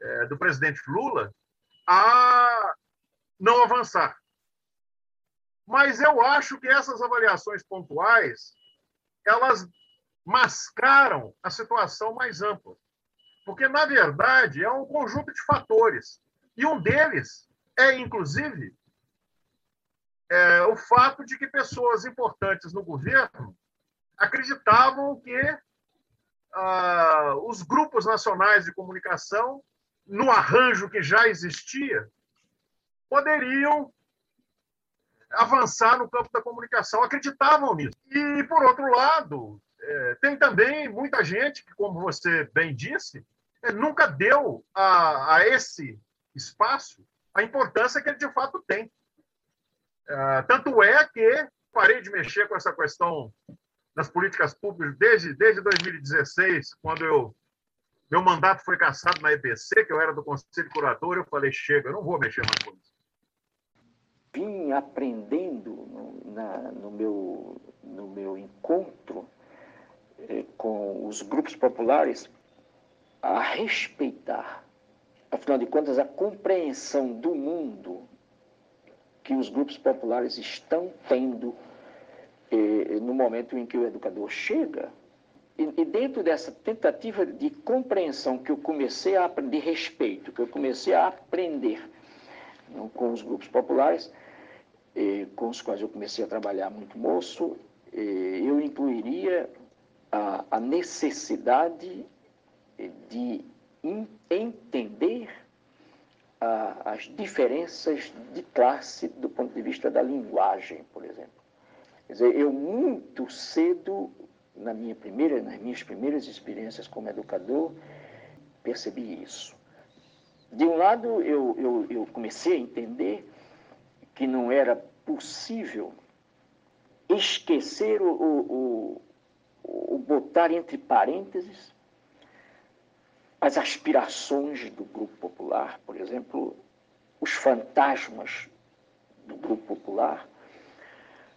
é, do presidente Lula, a não avançar. Mas eu acho que essas avaliações pontuais elas mascaram a situação mais ampla. Porque, na verdade, é um conjunto de fatores. E um deles é, inclusive, é, o fato de que pessoas importantes no governo acreditavam que ah, os grupos nacionais de comunicação, no arranjo que já existia, poderiam avançar no campo da comunicação, acreditavam nisso. E, por outro lado, é, tem também muita gente que, como você bem disse, nunca deu a, a esse espaço a importância que ele de fato tem. É, tanto é que parei de mexer com essa questão das políticas públicas desde, desde 2016, quando eu, meu mandato foi cassado na EBC, que eu era do Conselho Curador, eu falei, chega, eu não vou mexer mais com isso.
Vim aprendendo no, na, no, meu, no meu encontro eh, com os grupos populares a respeitar, afinal de contas, a compreensão do mundo que os grupos populares estão tendo eh, no momento em que o educador chega. E, e, dentro dessa tentativa de compreensão que eu comecei a aprender, de respeito, que eu comecei a aprender com os grupos populares, com os quais eu comecei a trabalhar muito moço, eu incluiria a, a necessidade de entender ah, as diferenças de classe do ponto de vista da linguagem, por exemplo. Quer dizer, eu muito cedo na minha primeira, nas minhas primeiras experiências como educador, percebi isso. De um lado, eu, eu, eu comecei a entender que não era possível esquecer o, o, o, o botar entre parênteses as aspirações do grupo popular, por exemplo, os fantasmas do grupo popular,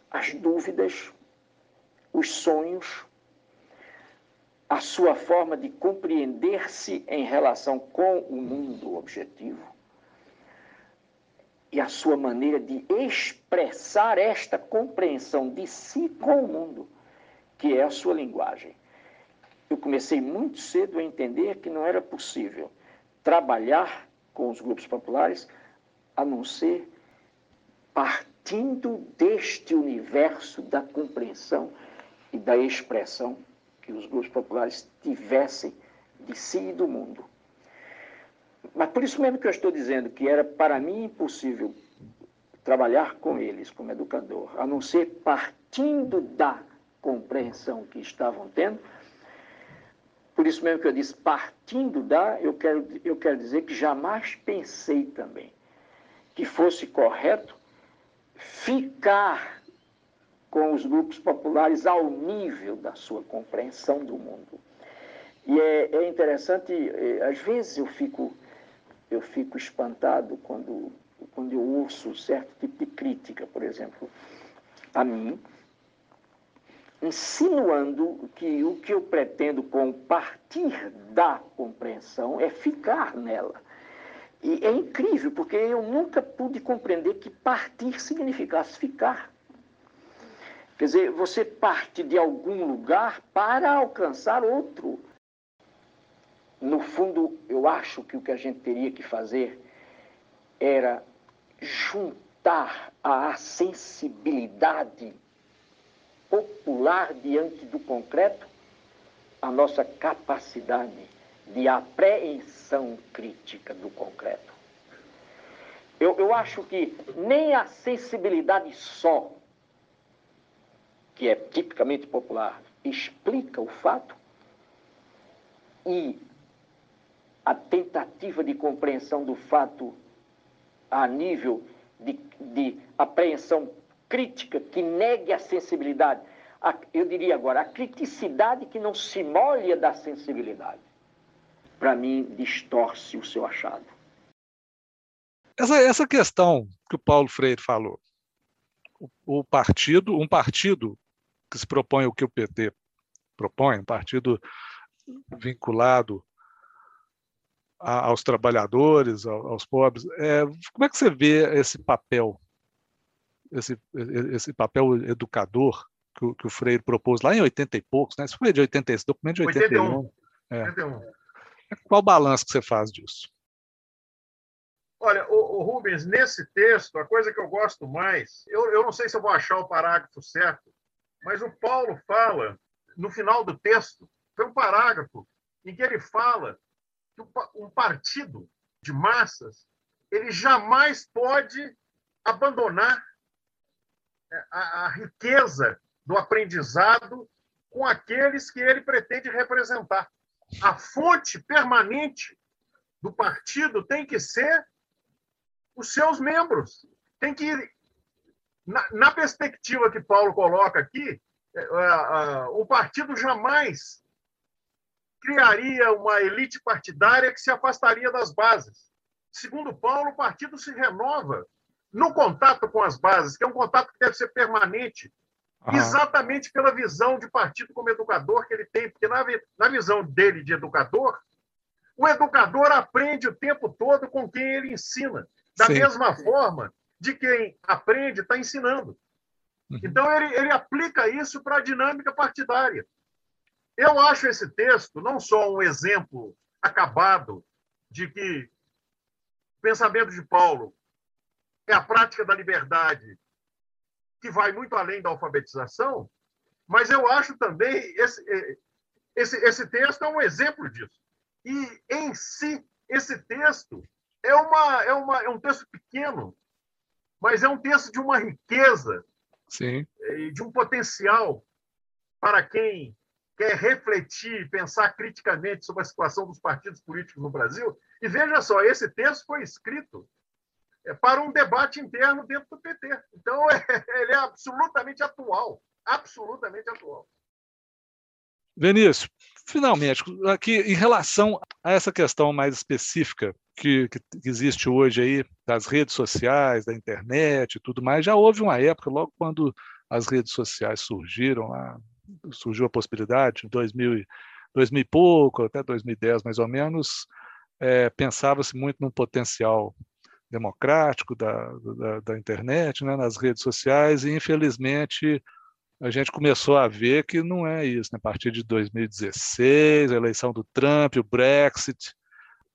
as dúvidas, os sonhos, a sua forma de compreender-se em relação com o mundo objetivo e a sua maneira de expressar esta compreensão de si com o mundo, que é a sua linguagem. Eu comecei muito cedo a entender que não era possível trabalhar com os grupos populares a não ser partindo deste universo da compreensão e da expressão que os grupos populares tivessem de si e do mundo. Mas por isso mesmo que eu estou dizendo que era para mim impossível trabalhar com eles como educador, a não ser partindo da compreensão que estavam tendo. Por isso mesmo que eu disse partindo da, eu quero, eu quero dizer que jamais pensei também que fosse correto ficar com os grupos populares ao nível da sua compreensão do mundo. E é, é interessante, é, às vezes eu fico, eu fico espantado quando, quando eu ouço certo tipo de crítica, por exemplo, a mim, insinuando que o que eu pretendo com partir da compreensão é ficar nela. E é incrível, porque eu nunca pude compreender que partir significasse ficar. Quer dizer, você parte de algum lugar para alcançar outro. No fundo, eu acho que o que a gente teria que fazer era juntar a sensibilidade popular diante do concreto a nossa capacidade de apreensão crítica do concreto. Eu, eu acho que nem a sensibilidade só, que é tipicamente popular, explica o fato? E a tentativa de compreensão do fato a nível de, de apreensão crítica que negue a sensibilidade, a, eu diria agora, a criticidade que não se molha da sensibilidade. Para mim, distorce o seu achado.
Essa, essa questão que o Paulo Freire falou, o, o partido, um partido que se propõe o que o PT propõe, um partido vinculado a, aos trabalhadores, aos pobres, é, como é que você vê esse papel, esse, esse papel educador que o, que o Freire propôs lá em 80 e poucos, né? Isso foi de 80, esse documento de 81. 81. É. 81. Qual o balanço que você faz disso?
Olha, o, o, Rubens, nesse texto, a coisa que eu gosto mais, eu, eu não sei se eu vou achar o parágrafo certo, mas o Paulo fala, no final do texto, tem um parágrafo em que ele fala que um partido de massas ele jamais pode abandonar é, a, a riqueza do aprendizado com aqueles que ele pretende representar a fonte permanente do partido tem que ser os seus membros. Tem que. Na, na perspectiva que Paulo coloca aqui, é, é, o partido jamais criaria uma elite partidária que se afastaria das bases. Segundo Paulo, o partido se renova no contato com as bases, que é um contato que deve ser permanente, Uhum. Exatamente pela visão de partido como educador que ele tem, porque na, na visão dele de educador, o educador aprende o tempo todo com quem ele ensina, da Sim. mesma forma de quem aprende está ensinando. Uhum. Então, ele, ele aplica isso para a dinâmica partidária. Eu acho esse texto não só um exemplo acabado de que o pensamento de Paulo é a prática da liberdade que vai muito além da alfabetização, mas eu acho também esse, esse, esse texto é um exemplo disso. E, em si, esse texto é, uma, é, uma, é um texto pequeno, mas é um texto de uma riqueza
Sim.
e de um potencial para quem quer refletir, pensar criticamente sobre a situação dos partidos políticos no Brasil. E veja só, esse texto foi escrito é, para um debate interno dentro do PT. Então, <laughs> é, ele é absolutamente atual, absolutamente atual.
Vinícius, finalmente, aqui em relação a essa questão mais específica que, que, existe hoje aí das redes sociais, da internet e tudo mais, já houve uma época, logo quando as redes sociais surgiram, lá, surgiu a possibilidade, em 2000, 2000 e pouco, até 2010 mais ou menos, é, pensava-se muito no potencial democrático da, da, da internet, né, nas redes sociais, e infelizmente a gente começou a ver que não é isso. Né? A partir de 2016, a eleição do Trump, o Brexit,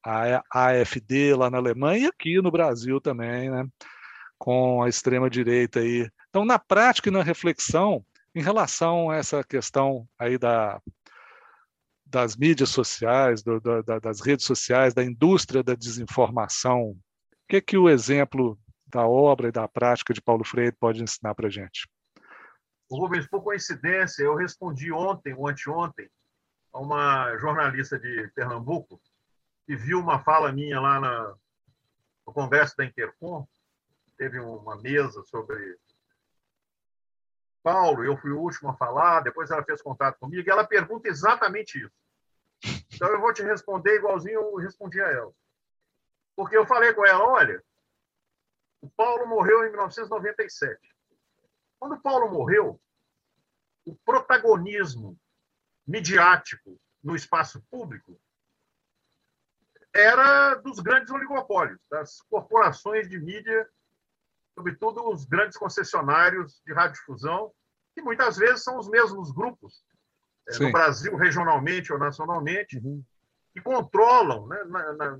a AFD lá na Alemanha e aqui no Brasil também, né? com a extrema-direita aí. Então, na prática e na reflexão, em relação a essa questão aí da, das mídias sociais, do, da, das redes sociais, da indústria da desinformação, o que, que o exemplo da obra e da prática de Paulo Freire pode ensinar para a gente?
Rubens, por coincidência, eu respondi ontem ou anteontem a uma jornalista de Pernambuco que viu uma fala minha lá na, no congresso da Intercom. Teve uma mesa sobre Paulo, eu fui o último a falar, depois ela fez contato comigo e ela pergunta exatamente isso. Então eu vou te responder igualzinho eu respondi a ela. Porque eu falei com ela, olha, o Paulo morreu em 1997. Quando Paulo morreu, o protagonismo midiático no espaço público era dos grandes oligopólios, das corporações de mídia, sobretudo os grandes concessionários de radiodifusão, que muitas vezes são os mesmos grupos, é, no Brasil, regionalmente ou nacionalmente, uhum. que controlam né, na, na,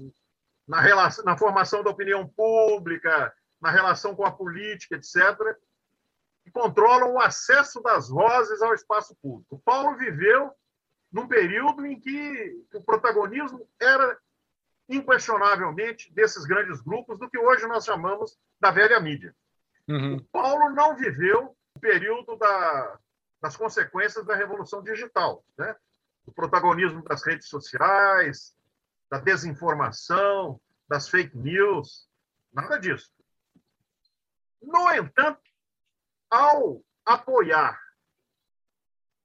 na, relação, na formação da opinião pública, na relação com a política, etc., que controlam o acesso das vozes ao espaço público. Paulo viveu num período em que o protagonismo era inquestionavelmente desses grandes grupos do que hoje nós chamamos da velha mídia. Uhum. Paulo não viveu o período da, das consequências da revolução digital, né? o protagonismo das redes sociais, da desinformação, das fake news, nada disso. No entanto, ao apoiar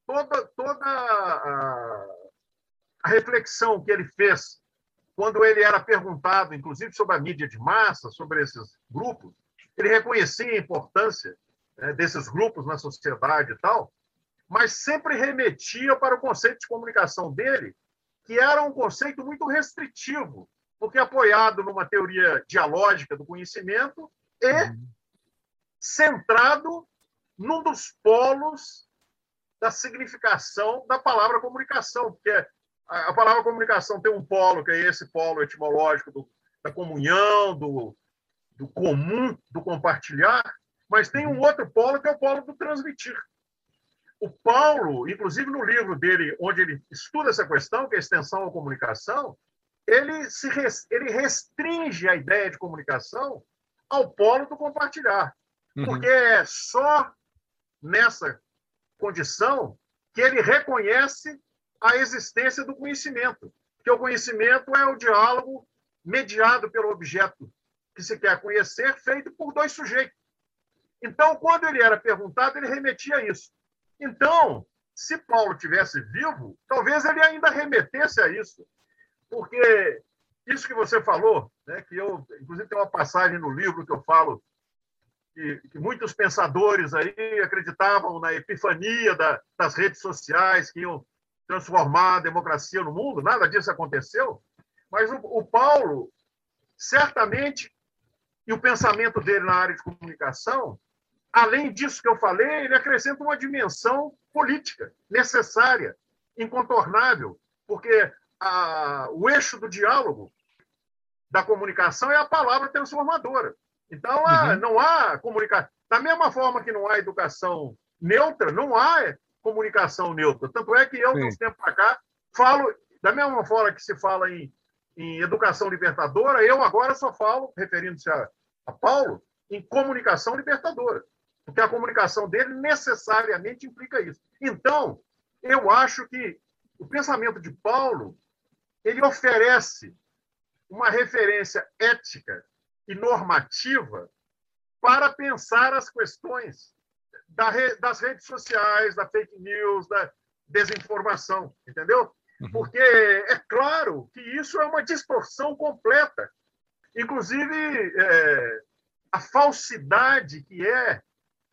toda, toda a, a reflexão que ele fez quando ele era perguntado, inclusive sobre a mídia de massa, sobre esses grupos, ele reconhecia a importância né, desses grupos na sociedade e tal, mas sempre remetia para o conceito de comunicação dele, que era um conceito muito restritivo, porque apoiado numa teoria dialógica do conhecimento e uhum. centrado num dos polos da significação da palavra comunicação, porque a, palavra comunicação tem um polo, que é esse polo etimológico do, da comunhão, do, do comum, do compartilhar, mas tem um outro polo, que é o polo do transmitir. O Paulo, inclusive no livro dele, onde ele estuda essa questão, que é a extensão à comunicação, ele, se, ele restringe a ideia de comunicação ao polo do compartilhar. Uhum. Porque é só nessa condição que ele reconhece a existência do conhecimento, que o conhecimento é o diálogo mediado pelo objeto que se quer conhecer, feito por dois sujeitos. Então, quando ele era perguntado, ele remetia a isso. Então, se Paulo tivesse vivo, talvez ele ainda remetesse a isso, porque isso que você falou, né, que eu, inclusive, tem uma passagem no livro que eu falo que, que muitos pensadores aí acreditavam na epifania da, das redes sociais que iam transformar a democracia no mundo. Nada disso aconteceu. Mas o, o Paulo, certamente, e o pensamento dele na área de comunicação, além disso que eu falei, ele acrescenta uma dimensão política necessária, incontornável, porque a, o eixo do diálogo da comunicação é a palavra transformadora. Então, uhum. não há comunicação. Da mesma forma que não há educação neutra, não há comunicação neutra. Tanto é que eu, de uns tempos para cá, falo, da mesma forma que se fala em, em educação libertadora, eu agora só falo, referindo-se a, a Paulo, em comunicação libertadora. Porque a comunicação dele necessariamente implica isso. Então, eu acho que o pensamento de Paulo ele oferece uma referência ética e normativa para pensar as questões das redes sociais, da fake news, da desinformação, entendeu? Uhum. Porque é claro que isso é uma distorção completa. Inclusive, é, a falsidade que é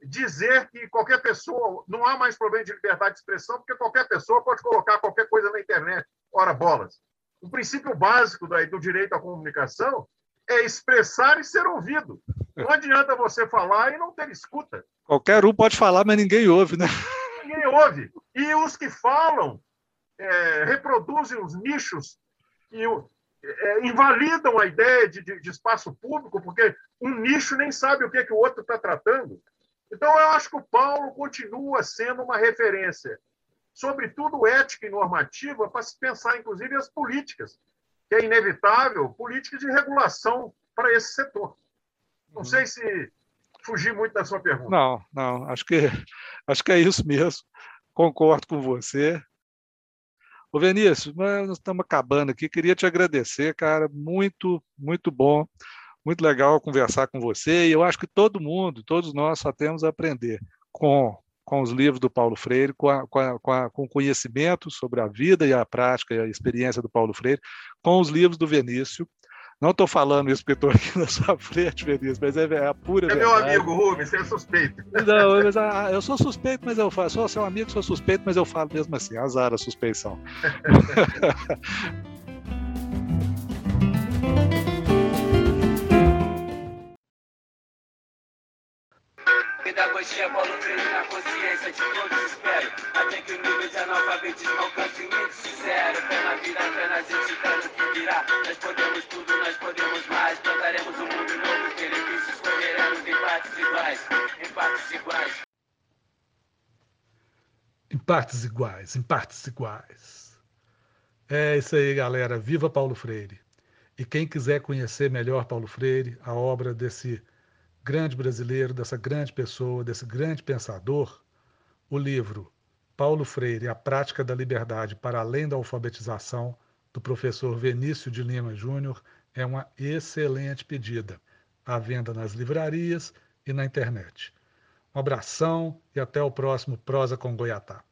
dizer que qualquer pessoa não há mais problema de liberdade de expressão, porque qualquer pessoa pode colocar qualquer coisa na internet. Ora, bolas. O princípio básico do direito à comunicação é expressar e ser ouvido. Não adianta você falar e não ter escuta.
Qualquer um pode falar, mas ninguém ouve, né?
Ninguém ouve. E os que falam é, reproduzem os nichos e é, invalidam a ideia de, de, de, espaço público, porque um nicho nem sabe o que, é que o outro está tratando. Então, eu acho que o Paulo continua sendo uma referência, sobretudo ética e normativa, para se pensar, inclusive, as políticas, que é inevitável, políticas de regulação para esse setor. Não uhum. sei se fugi muito da sua pergunta.
Não, não, acho que, acho que é isso mesmo. Concordo com você. Ô Vinícius, nós estamos acabando aqui. Queria te agradecer, cara. Muito, muito bom. Muito legal conversar com você. E eu acho que todo mundo, todos nós, só temos a aprender com, com os livros do Paulo Freire, com, a, com, a, com, a, com conhecimento sobre a vida e a prática e a experiência do Paulo Freire, com os livros do Vinícius. Não estou falando isso porque estou aqui <laughs> na sua frente, Vinícius, mas é, é a pura
é
verdade.
meu amigo, Rubens, você é suspeito.
Não, mas, ah, eu sou suspeito, mas eu falo. Sou seu amigo, sou suspeito, mas eu falo mesmo assim. Azar a suspeição. <laughs> Pedagogia, Paulo Freire na consciência de todos espero. Até que o nível de analfabetismo alcance o índice zero. Na vida, fé na gente, fé no que virá. Nós podemos tudo, nós podemos mais. Plantaremos um mundo novo, os benefícios correremos em partes iguais Em partes iguais. Em partes iguais, em partes iguais. É isso aí, galera. Viva Paulo Freire! E quem quiser conhecer melhor Paulo Freire, a obra desse grande brasileiro, dessa grande pessoa, desse grande pensador, o livro Paulo Freire, A Prática da Liberdade para Além da Alfabetização, do professor Venício de Lima Júnior, é uma excelente pedida. À venda nas livrarias e na internet. Um abração e até o próximo Prosa com Goiatá.